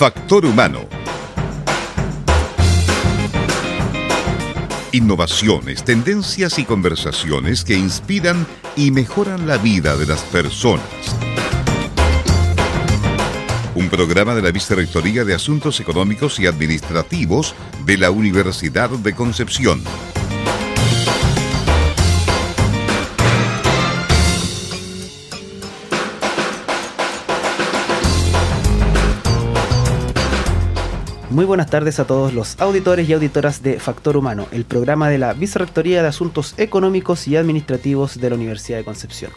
Factor Humano. Innovaciones, tendencias y conversaciones que inspiran y mejoran la vida de las personas. Un programa de la Vicerrectoría de Asuntos Económicos y Administrativos de la Universidad de Concepción. Muy buenas tardes a todos los auditores y auditoras de Factor Humano, el programa de la Vicerrectoría de Asuntos Económicos y Administrativos de la Universidad de Concepción.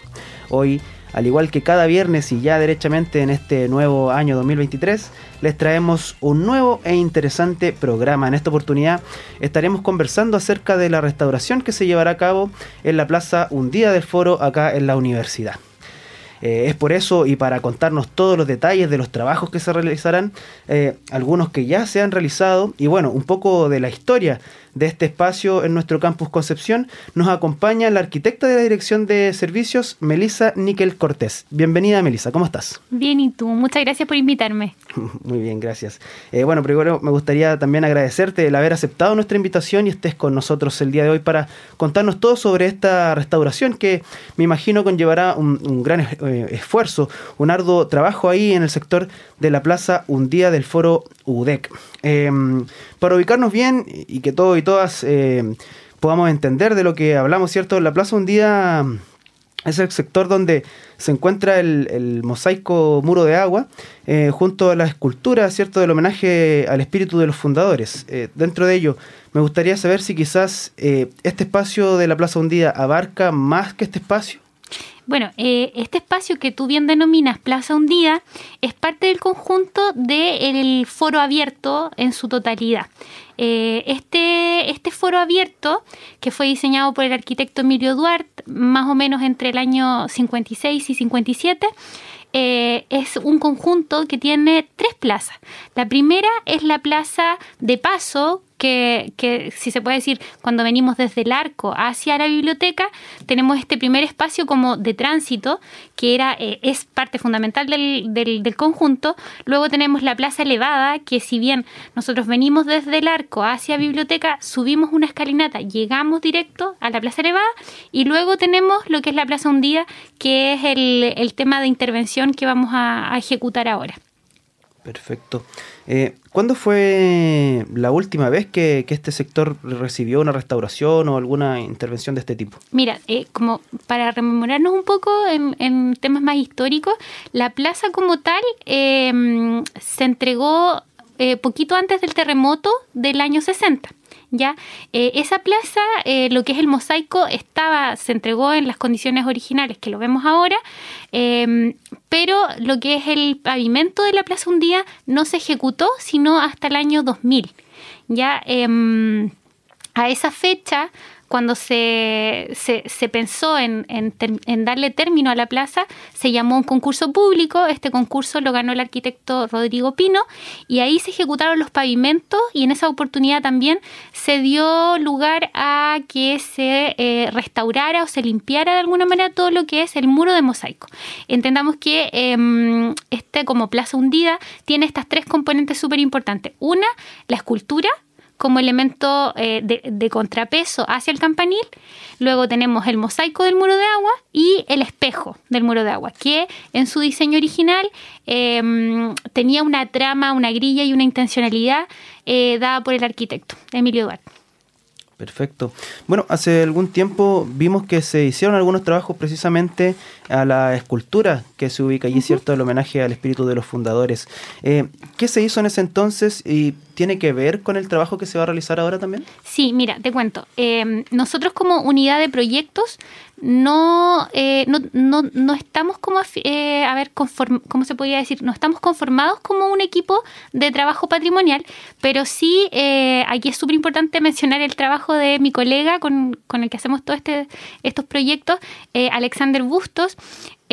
Hoy, al igual que cada viernes y ya derechamente en este nuevo año 2023, les traemos un nuevo e interesante programa. En esta oportunidad estaremos conversando acerca de la restauración que se llevará a cabo en la Plaza Un Día del Foro acá en la universidad. Eh, es por eso y para contarnos todos los detalles de los trabajos que se realizarán, eh, algunos que ya se han realizado y bueno, un poco de la historia de este espacio en nuestro campus Concepción, nos acompaña la arquitecta de la Dirección de Servicios, Melisa Níquel Cortés. Bienvenida, Melisa, ¿cómo estás? Bien, ¿y tú? Muchas gracias por invitarme. Muy bien, gracias. Eh, bueno, primero me gustaría también agradecerte el haber aceptado nuestra invitación y estés con nosotros el día de hoy para contarnos todo sobre esta restauración que me imagino conllevará un, gran eh, esfuerzo, un arduo trabajo ahí en el sector de la plaza Un Día del Foro UDEC. Em, para ubicarnos bien y que todos y todas eh, podamos entender de lo que hablamos, ¿cierto? La plaza Un Día es el sector donde se encuentra el, mosaico muro de agua eh, junto a la escultura, ¿cierto?, del homenaje al espíritu de los fundadores. Eh, dentro de ello, me gustaría saber si quizás este espacio de la Plaza Hundida abarca más que este espacio. Bueno, eh, este espacio que tú bien denominas Plaza Hundida es parte del conjunto del foro abierto en su totalidad. Eh, este, este foro abierto, que fue diseñado por el arquitecto Emilio Duarte, más o menos entre el año 56 y 57, eh, es un conjunto que tiene tres plazas. La primera es la plaza de paso, que, si se puede decir, cuando venimos desde el arco hacia la biblioteca, tenemos este primer espacio como de tránsito, que era, eh, es parte fundamental del, del, conjunto. Luego tenemos la plaza elevada, que si bien nosotros venimos desde el arco hacia biblioteca, subimos una escalinata, llegamos directo a la plaza elevada y luego tenemos lo que es la plaza hundida, que es el, el tema de intervención que vamos a ejecutar ahora. Perfecto. Eh, ¿Cuándo fue la última vez que, este sector recibió una restauración o alguna intervención de este tipo? Mira, eh, como para rememorarnos un poco en, temas más históricos, la plaza como tal em, se entregó eh, poquito antes del terremoto del año 60. Eh, esa plaza, eh, lo que es el mosaico, estaba, se entregó en las condiciones originales que lo vemos ahora, em, pero lo que es el pavimento de la plaza un día no se ejecutó sino hasta el año 2000. ¿ya? Em, a esa fecha cuando se, se, pensó en, en, darle término a la plaza, se llamó un concurso público. Este concurso lo ganó el arquitecto Rodrigo Pino y ahí se ejecutaron los pavimentos y en esa oportunidad también se dio lugar a que se eh, restaurara o se limpiara de alguna manera todo lo que es el muro de mosaico. Entendamos que em, este como plaza hundida tiene estas tres componentes súper importantes. Una, la escultura, como elemento eh, de, contrapeso hacia el campanil. Luego tenemos el mosaico del muro de agua y el espejo del muro de agua, que en su diseño original em, tenía una trama, una grilla y una intencionalidad eh, dada por el arquitecto Emilio Duarte. Perfecto. Bueno, hace algún tiempo vimos que se hicieron algunos trabajos precisamente a la escultura que se ubica allí, ¿cierto? El homenaje al espíritu de los fundadores. Eh, ¿Qué se hizo en ese entonces y tiene que ver con el trabajo que se va a realizar ahora también? Sí, mira, te cuento. Eh, nosotros como unidad de proyectos no, eh, no, no, no, estamos como, eh, a ver, ¿cómo se podría decir? No estamos conformados como un equipo de trabajo patrimonial, pero sí, eh, aquí es súper importante mencionar el trabajo de mi colega con, con el que hacemos todos este, estos proyectos, eh, Alexander Bustos.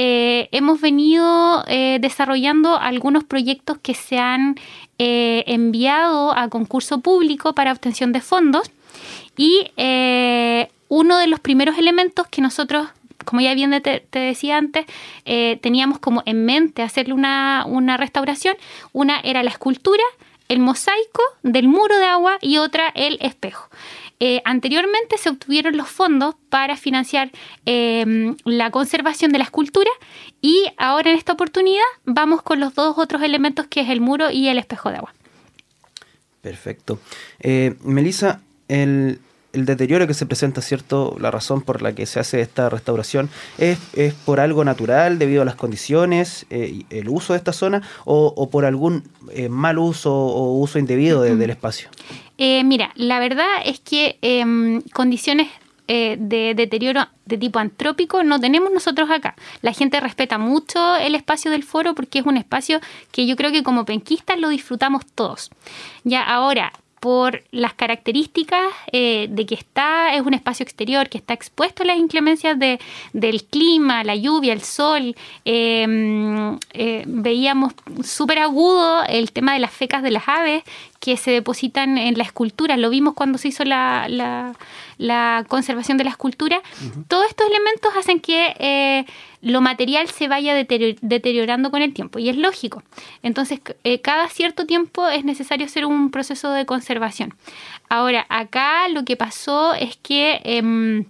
Hemos venido desarrollando algunos proyectos que se han enviado a concurso público para obtención de fondos y uno de los primeros elementos que nosotros como ya bien te, decía antes, eh, teníamos como en mente hacerle una, una restauración. Una era la escultura, el mosaico del muro de agua y otra el espejo. Eh, anteriormente se obtuvieron los fondos para financiar em, la conservación de la escultura y ahora en esta oportunidad vamos con los dos otros elementos que es el muro y el espejo de agua. Perfecto. Eh, Melissa, el, el deterioro que se presenta, ¿cierto? La razón por la que se hace esta restauración es, es por algo natural debido a las condiciones, eh, el uso de esta zona o, por algún eh, mal uso o uso indebido del espacio. Eh, mira, la verdad es que em, condiciones de deterioro de tipo antrópico no tenemos nosotros acá. La gente respeta mucho el espacio del foro porque es un espacio que yo creo que como penquistas lo disfrutamos todos. Ya ahora, por las características eh, de que está, es un espacio exterior, que está expuesto a las inclemencias de, del clima, la lluvia, el sol. Em, eh, veíamos súper agudo el tema de las fecas de las aves que se depositan en la escultura. Lo vimos cuando se hizo la, la, conservación de la escultura. Todos estos elementos hacen que eh, lo material se vaya deteriorando con el tiempo y es lógico. Entonces, eh, cada cierto tiempo es necesario hacer un proceso de conservación. Ahora, acá lo que pasó es que, em,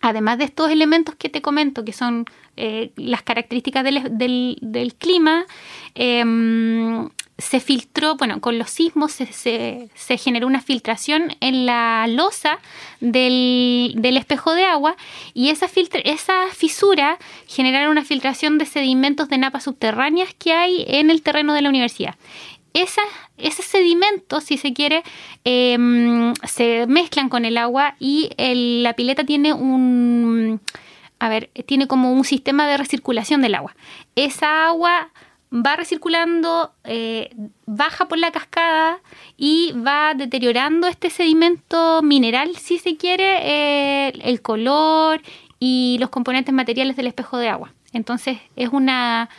además de estos elementos que te comento, que son eh, las características del, clima, em, se filtró, bueno, con los sismos se, se, generó una filtración en la losa del, espejo de agua y esa, esa fisura generaron una filtración de sedimentos de napas subterráneas que hay en el terreno de la universidad. Esa, ese sedimento, si se quiere, em, se mezclan con el agua y la pileta tiene un, a ver, tiene como un sistema de recirculación del agua. Esa agua va recirculando, eh, baja por la cascada y va deteriorando este sedimento mineral, si se quiere, eh, el color y los componentes materiales del espejo de agua. Entonces es, una,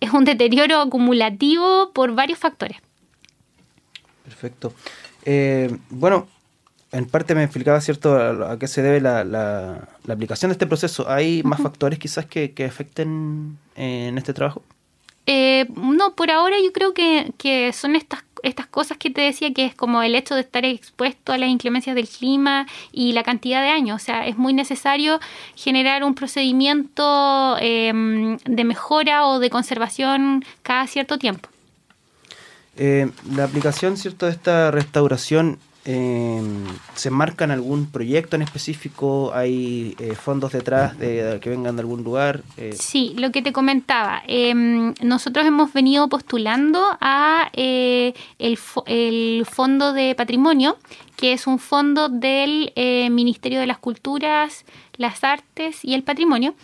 es un deterioro acumulativo por varios factores. Perfecto. Eh, bueno, en parte me explicaba, ¿cierto?, a, qué se debe la, la, aplicación de este proceso. ¿Hay más factores quizás que, que afecten en este trabajo? Eh, no, por ahora yo creo que, son estas, estas cosas que te decía, que es como el hecho de estar expuesto a las inclemencias del clima y la cantidad de años. O sea, es muy necesario generar un procedimiento em, de mejora o de conservación cada cierto tiempo. Eh, la aplicación, ¿cierto?, de esta restauración eh, ¿Se marcan algún proyecto en específico? ¿Hay eh, fondos detrás de, que vengan de algún lugar? Eh, sí, lo que te comentaba. Em, nosotros hemos venido postulando a eh, el, el, Fondo de Patrimonio, que es un fondo del Ministerio de las Culturas, las Artes y el Patrimonio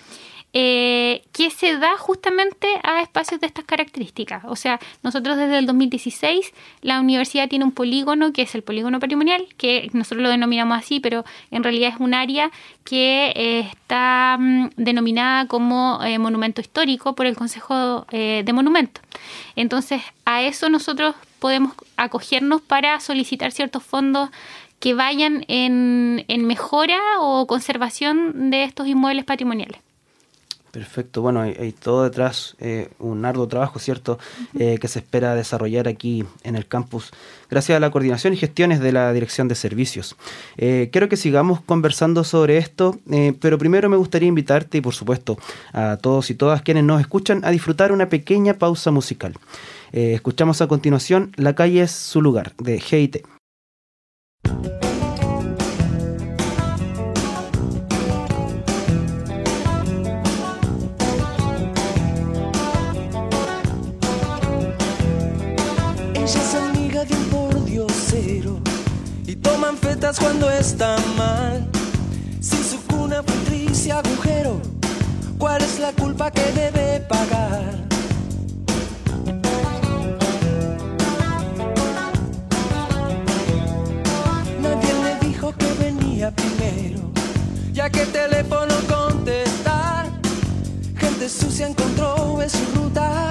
eh, que se da justamente a espacios de estas características. O sea, nosotros desde el 2016 la universidad tiene un polígono que es el polígono patrimonial, que nosotros lo denominamos así, pero en realidad es un área que eh, está mm, denominada como eh, monumento histórico por el Consejo eh, de Monumentos. Entonces, a eso nosotros podemos acogernos para solicitar ciertos fondos que vayan en mejora o conservación de estos inmuebles patrimoniales. Perfecto, bueno, hay, todo detrás eh, un arduo trabajo, ¿cierto?, eh, que se espera desarrollar aquí en el campus, gracias a la coordinación y gestiones de la Dirección de Servicios. Eh, quiero que sigamos conversando sobre esto, pero primero me gustaría invitarte, y por supuesto a todos y todas quienes nos escuchan, a disfrutar una pequeña pausa musical. escuchamos a continuación La calle es su lugar, de GIT. Cuando está mal. Si su cuna fue triste agujero, ¿cuál es la culpa que debe pagar? Nadie le dijo que venía primero, ya que teléfono contestar. Gente sucia encontró en su ruta,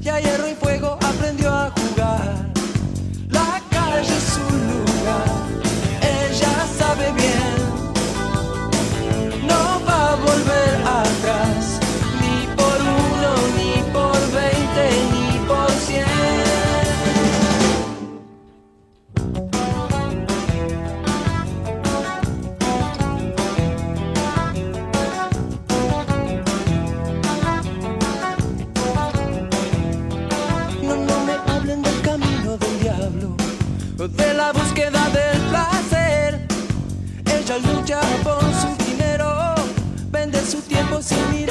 y a hierro y de la búsqueda del placer. Ella lucha por su dinero, vende su tiempo sin ir.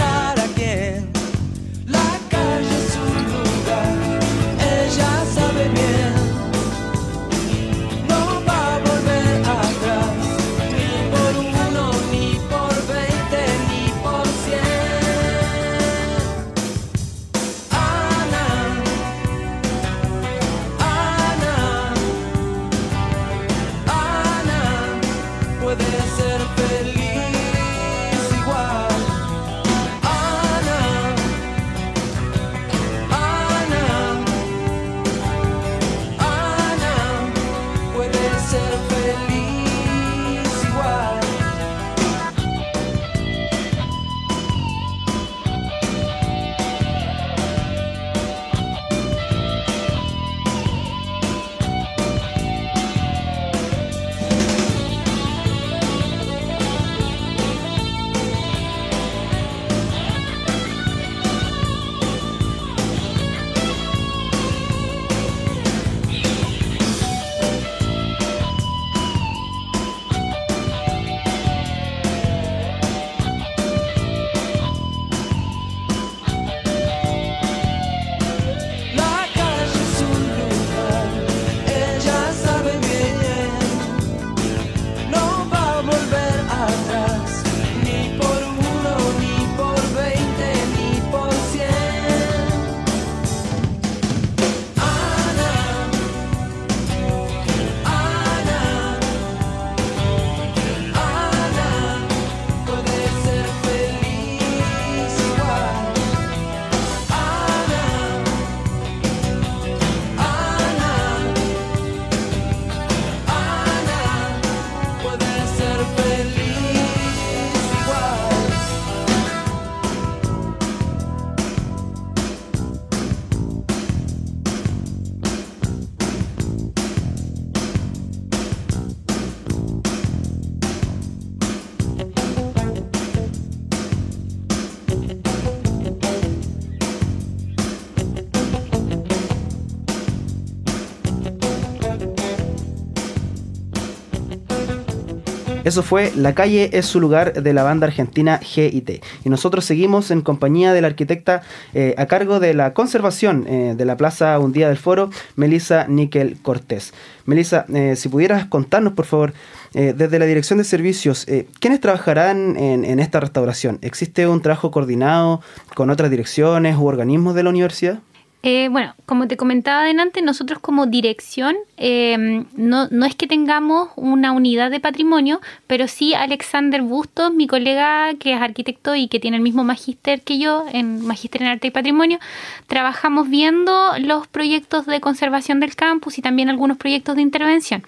Eso fue La calle es su lugar de la banda argentina GIT. Y nosotros seguimos en compañía de la arquitecta eh, a cargo de la conservación eh, de la Plaza Un Día del Foro, Melissa Níquel Cortés. Melissa, eh, si pudieras contarnos, por favor, desde la Dirección de Servicios, ¿quiénes trabajarán en, en esta restauración? ¿Existe un trabajo coordinado con otras direcciones u organismos de la universidad? Eh, bueno, como te comentaba adelante, nosotros como dirección eh, no, no, es que tengamos una unidad de patrimonio, pero sí Alexander Bustos, mi colega que es arquitecto y que tiene el mismo magíster que yo, en magíster en arte y patrimonio, trabajamos viendo los proyectos de conservación del campus y también algunos proyectos de intervención.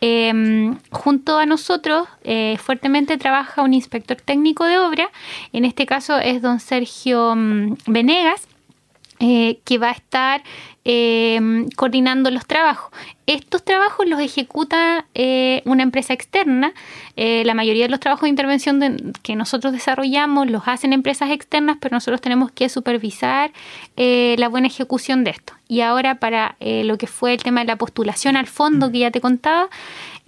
Eh, junto a nosotros fuertemente trabaja un inspector técnico de obra, en este caso es don Sergio mm, Venegas eh, que va a estar eh, coordinando los trabajos. Estos trabajos los ejecuta eh, una empresa externa. la mayoría de los trabajos de intervención que nosotros desarrollamos los hacen empresas externas, pero nosotros tenemos que supervisar la buena ejecución de esto. Y ahora para lo que fue el tema de la postulación al fondo que ya te contaba,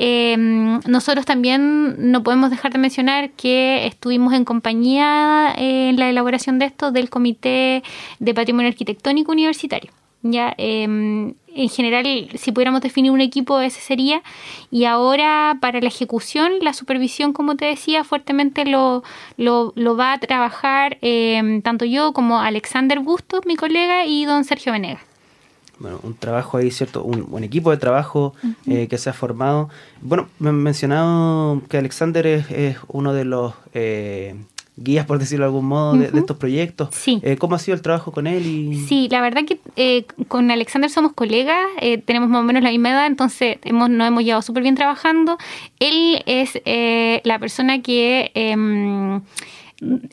Em, nosotros también no podemos dejar de mencionar que estuvimos en compañía en la elaboración de esto del Comité de Patrimonio Arquitectónico Universitario. Ya, em, en general, si pudiéramos definir un equipo, ese sería. Y ahora, para la ejecución, la supervisión, como te decía, fuertemente lo, lo, va a trabajar em, tanto yo como Alexander Bustos, mi colega, y don Sergio Venegas bueno, un trabajo ahí, ¿cierto? Un, equipo de trabajo eh, que se ha formado. Bueno, me han mencionado que Alexander es, uno de los eh, guías, por decirlo de algún modo, de, estos proyectos. Sí. Eh, ¿Cómo ha sido el trabajo con él? Y... Sí, la verdad que con Alexander somos colegas, tenemos más o menos la misma edad, entonces hemos, nos hemos llevado súper bien trabajando. Él es la persona que em,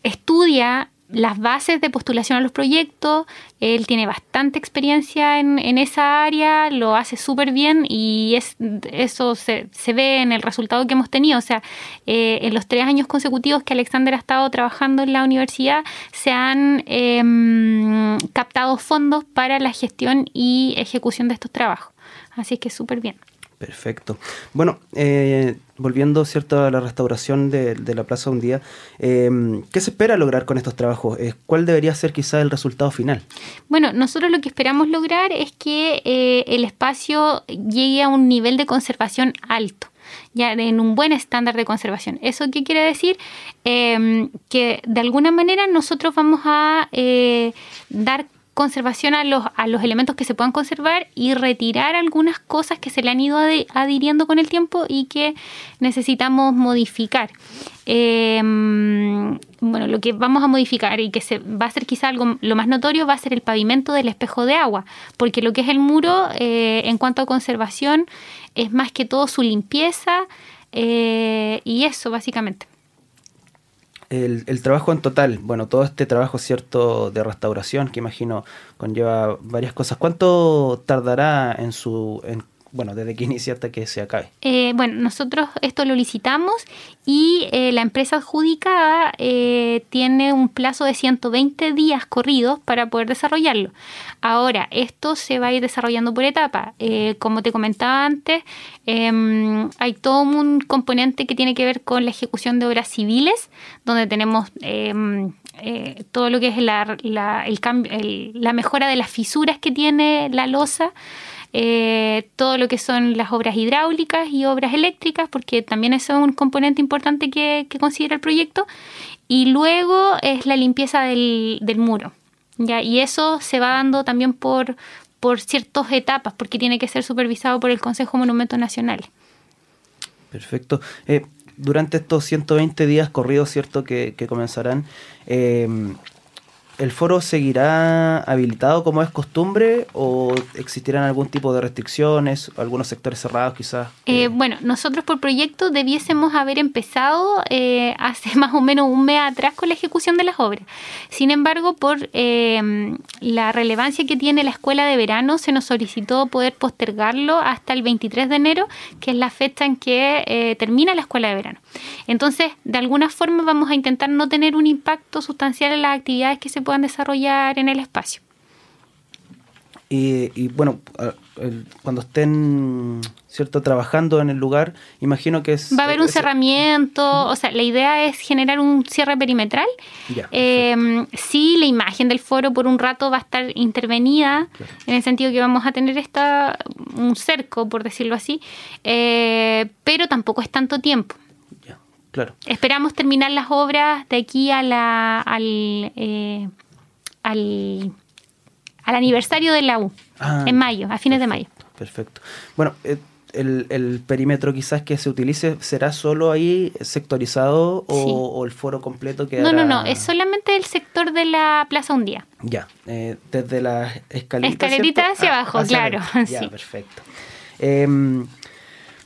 estudia las bases de postulación a los proyectos. Él tiene bastante experiencia en, esa área, lo hace súper bien y es, eso se, se, ve en el resultado que hemos tenido. O sea, eh, en los tres años consecutivos que Alexander ha estado trabajando en la universidad, se han em, captado fondos para la gestión y ejecución de estos trabajos. Así es que súper bien. Perfecto. Bueno, eh, volviendo cierto a la restauración de, la Plaza Un Día, eh, ¿qué se espera lograr con estos trabajos? Eh, ¿Cuál debería ser quizá el resultado final? Bueno, nosotros lo que esperamos lograr es que el espacio llegue a un nivel de conservación alto ya en un buen estándar de conservación. ¿Eso qué quiere decir? que de alguna manera nosotros vamos a dar conservación a los, a los elementos que se puedan conservar y retirar algunas cosas que se le han ido adhiriendo con el tiempo y que necesitamos modificar. Em, bueno, lo que vamos a modificar y que se va a ser quizá algo lo más notorio va a ser el pavimento del espejo de agua, porque lo que es el muro eh, en cuanto a conservación es más que todo su limpieza eh, y eso básicamente el, trabajo en total, bueno, todo este trabajo cierto de restauración que imagino conlleva varias cosas, ¿cuánto tardará en su en bueno, desde que inicia hasta que se acabe? Eh, bueno, nosotros esto lo licitamos y eh, la empresa adjudicada eh, tiene un plazo de 120 días corridos para poder desarrollarlo. Ahora, esto se va a ir desarrollando por etapa. como te comentaba antes, em, hay todo un componente que tiene que ver con la ejecución de obras civiles, donde tenemos em, todo lo que es el cambio, la mejora de las fisuras que tiene la losa. Eh, todo lo que son las obras hidráulicas y obras eléctricas, porque también eso es un componente importante que, considera el proyecto. Y luego es la limpieza del, muro. ¿ya? Y eso se va dando también por, por ciertas etapas, porque tiene que ser supervisado por el Consejo Monumentos Nacionales. Perfecto. Eh, durante estos 120 días corridos, ¿cierto?, que, que comenzarán, eh, ¿El foro seguirá habilitado como es costumbre o existirán algún tipo de restricciones, algunos sectores cerrados quizás? Eh, bueno, nosotros por proyecto debiésemos haber empezado eh, hace más o menos un mes atrás con la ejecución de las obras. Sin embargo, por eh, la relevancia que tiene la escuela de verano, se nos solicitó poder postergarlo hasta el 23 de enero, que es la fecha en que termina la escuela de verano. Entonces, de alguna forma vamos a intentar no tener un impacto sustancial en las actividades que se puedan desarrollar en el espacio. Y, bueno, cuando estén cierto trabajando en el lugar, imagino que es... Va a haber un cerramiento, o sea, la idea es generar un cierre perimetral. Em, sí, la imagen del foro por un rato va a estar intervenida, en el sentido que vamos a tener esta, un cerco, por decirlo así, eh, pero tampoco es tanto tiempo. Claro. Esperamos terminar las obras de aquí a la, al... Eh, al al aniversario de la U, ah, en mayo, a fines de mayo. Perfecto. Bueno, eh, el, perímetro quizás que se utilice será solo ahí sectorizado o, el foro completo que No, no, no, es solamente el sector de la Plaza Un Día. Ya, eh, desde la escalerita. Escalerita hacia ah, abajo, claro. Ya, perfecto. Em,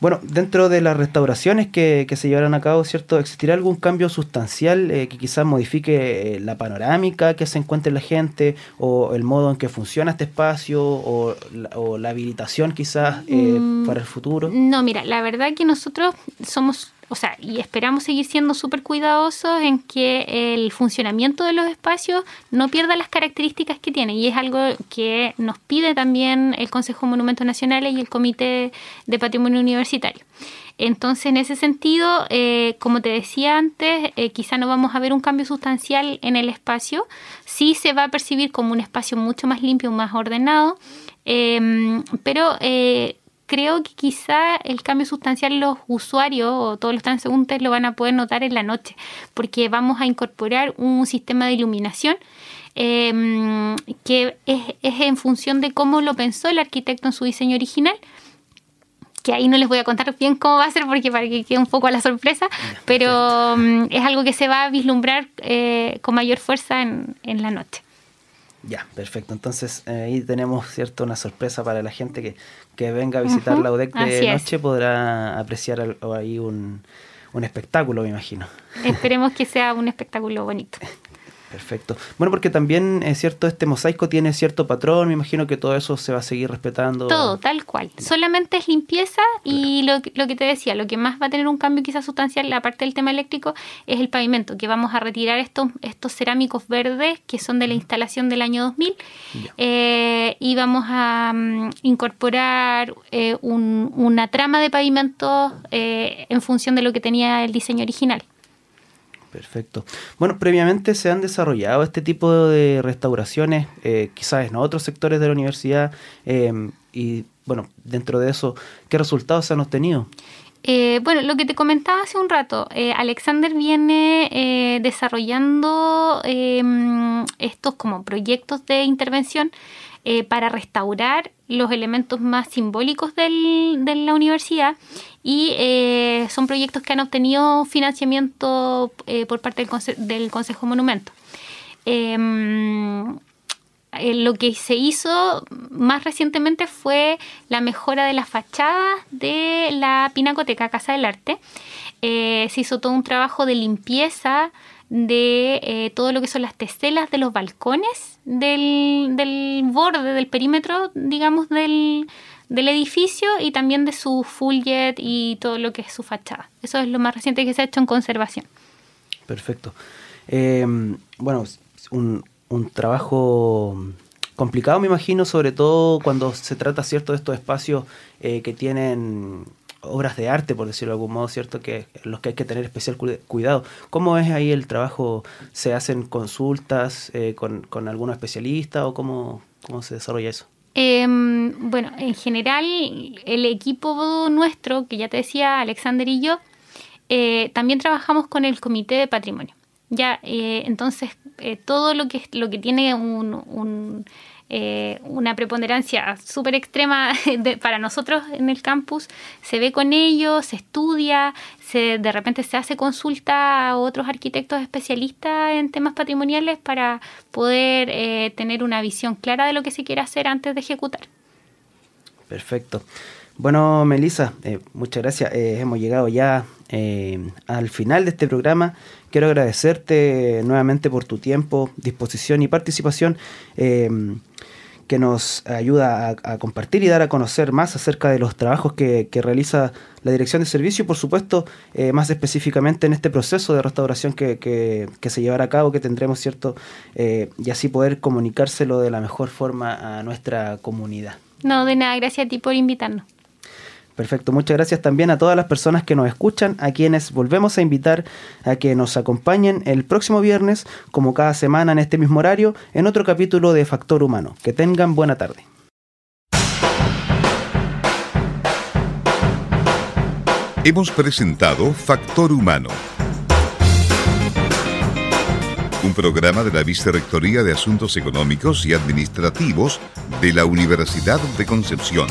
bueno, dentro de las restauraciones que, se llevarán a cabo, ¿cierto? ¿Existirá algún cambio sustancial eh, que quizás modifique eh, la panorámica que se encuentre la gente o el modo en que funciona este espacio o la, habilitación quizás eh, mm, para el futuro? No, mira, la verdad que nosotros somos o sea, y esperamos seguir siendo súper cuidadosos en que el funcionamiento de los espacios no pierda las características que tiene. Y es algo que nos pide también el Consejo de Monumentos Nacionales y el Comité de Patrimonio Universitario. Entonces, en ese sentido, eh, como te decía antes, eh, quizá no vamos a ver un cambio sustancial en el espacio. Sí se va a percibir como un espacio mucho más limpio, más ordenado, eh, pero creo que quizá el cambio sustancial los usuarios o todos los transeúntes lo van a poder notar en la noche, porque vamos a incorporar un sistema de iluminación em, que es, en función de cómo lo pensó el arquitecto en su diseño original que ahí no les voy a contar bien cómo va a ser porque para que quede un poco a la sorpresa, pero em, es algo que se va a vislumbrar eh, con mayor fuerza en la noche. Ya, perfecto. Entonces eh, ahí tenemos cierto una sorpresa para la gente que, que venga a visitar la UDEC de noche, podrá apreciar ahí un, un espectáculo, me imagino. Esperemos que sea un espectáculo bonito. Perfecto. Bueno, porque también es cierto, este mosaico tiene cierto patrón, me imagino que todo eso se va a seguir respetando. Todo, tal cual. Solamente es limpieza y lo, lo, que te decía, lo que más va a tener un cambio quizás sustancial, aparte del tema eléctrico, es el pavimento, que vamos a retirar estos, estos cerámicos verdes que son de la instalación del año 2000 eh, y vamos a mm, incorporar eh, una trama de pavimento eh, en función de lo que tenía el diseño original. Perfecto. Bueno, previamente se han desarrollado este tipo de restauraciones, eh, quizás en otros sectores de la universidad, em, y bueno, dentro de eso, ¿qué resultados se han obtenido? Eh, bueno, lo que te comentaba hace un rato, eh, Alexander viene desarrollando em, estos como proyectos de intervención para restaurar los elementos más simbólicos de la universidad y eh, son proyectos que han obtenido financiamiento eh, por parte del, del Consejo Monumento. Em, eh, lo que se hizo más recientemente fue la mejora de la fachada de la Pinacoteca Casa del Arte. se hizo todo un trabajo de limpieza de todo lo que son las teselas de los balcones del borde, del perímetro, digamos, del, del edificio y también de su full y todo lo que es su fachada. Eso es lo más reciente que se ha hecho en conservación. Perfecto. Eh, bueno, un, un, trabajo complicado me imagino, sobre todo cuando se trata cierto de estos espacios eh, que tienen obras de arte, por decirlo de algún modo, ¿cierto? Que los que hay que tener especial cuidado. ¿Cómo es ahí el trabajo? ¿Se hacen consultas eh, con, con algún especialista o cómo, cómo se desarrolla eso? Em, bueno, en general, el equipo nuestro, que ya te decía, Alexander y yo, eh, también trabajamos con el Comité de Patrimonio. Ya, eh, entonces, eh, todo lo que, lo que tiene un eh, una preponderancia súper extrema para nosotros en el campus, se ve con ellos, se estudia, se, de repente se hace consulta a otros arquitectos especialistas en temas patrimoniales para poder eh, tener una visión clara de lo que se quiere hacer antes de ejecutar. Perfecto. Bueno, Melissa, eh, muchas gracias. hemos llegado ya al final de este programa. Quiero agradecerte nuevamente por tu tiempo, disposición y participación que nos ayuda a, compartir y dar a conocer más acerca de los trabajos que, realiza la Dirección de Servicio y, por supuesto, eh, más específicamente en este proceso de restauración que, se llevará a cabo, que tendremos, ¿cierto? Eh, y así poder comunicárselo de la mejor forma a nuestra comunidad. No, de nada, gracias a ti por invitarnos. Perfecto, muchas gracias también a todas las personas que nos escuchan, a quienes volvemos a invitar a que nos acompañen el próximo viernes, como cada semana en este mismo horario, en otro capítulo de Factor Humano. Que tengan buena tarde. Hemos presentado Factor Humano. Un programa de la Vicerrectoría de Asuntos Económicos y Administrativos de la Universidad de Concepción.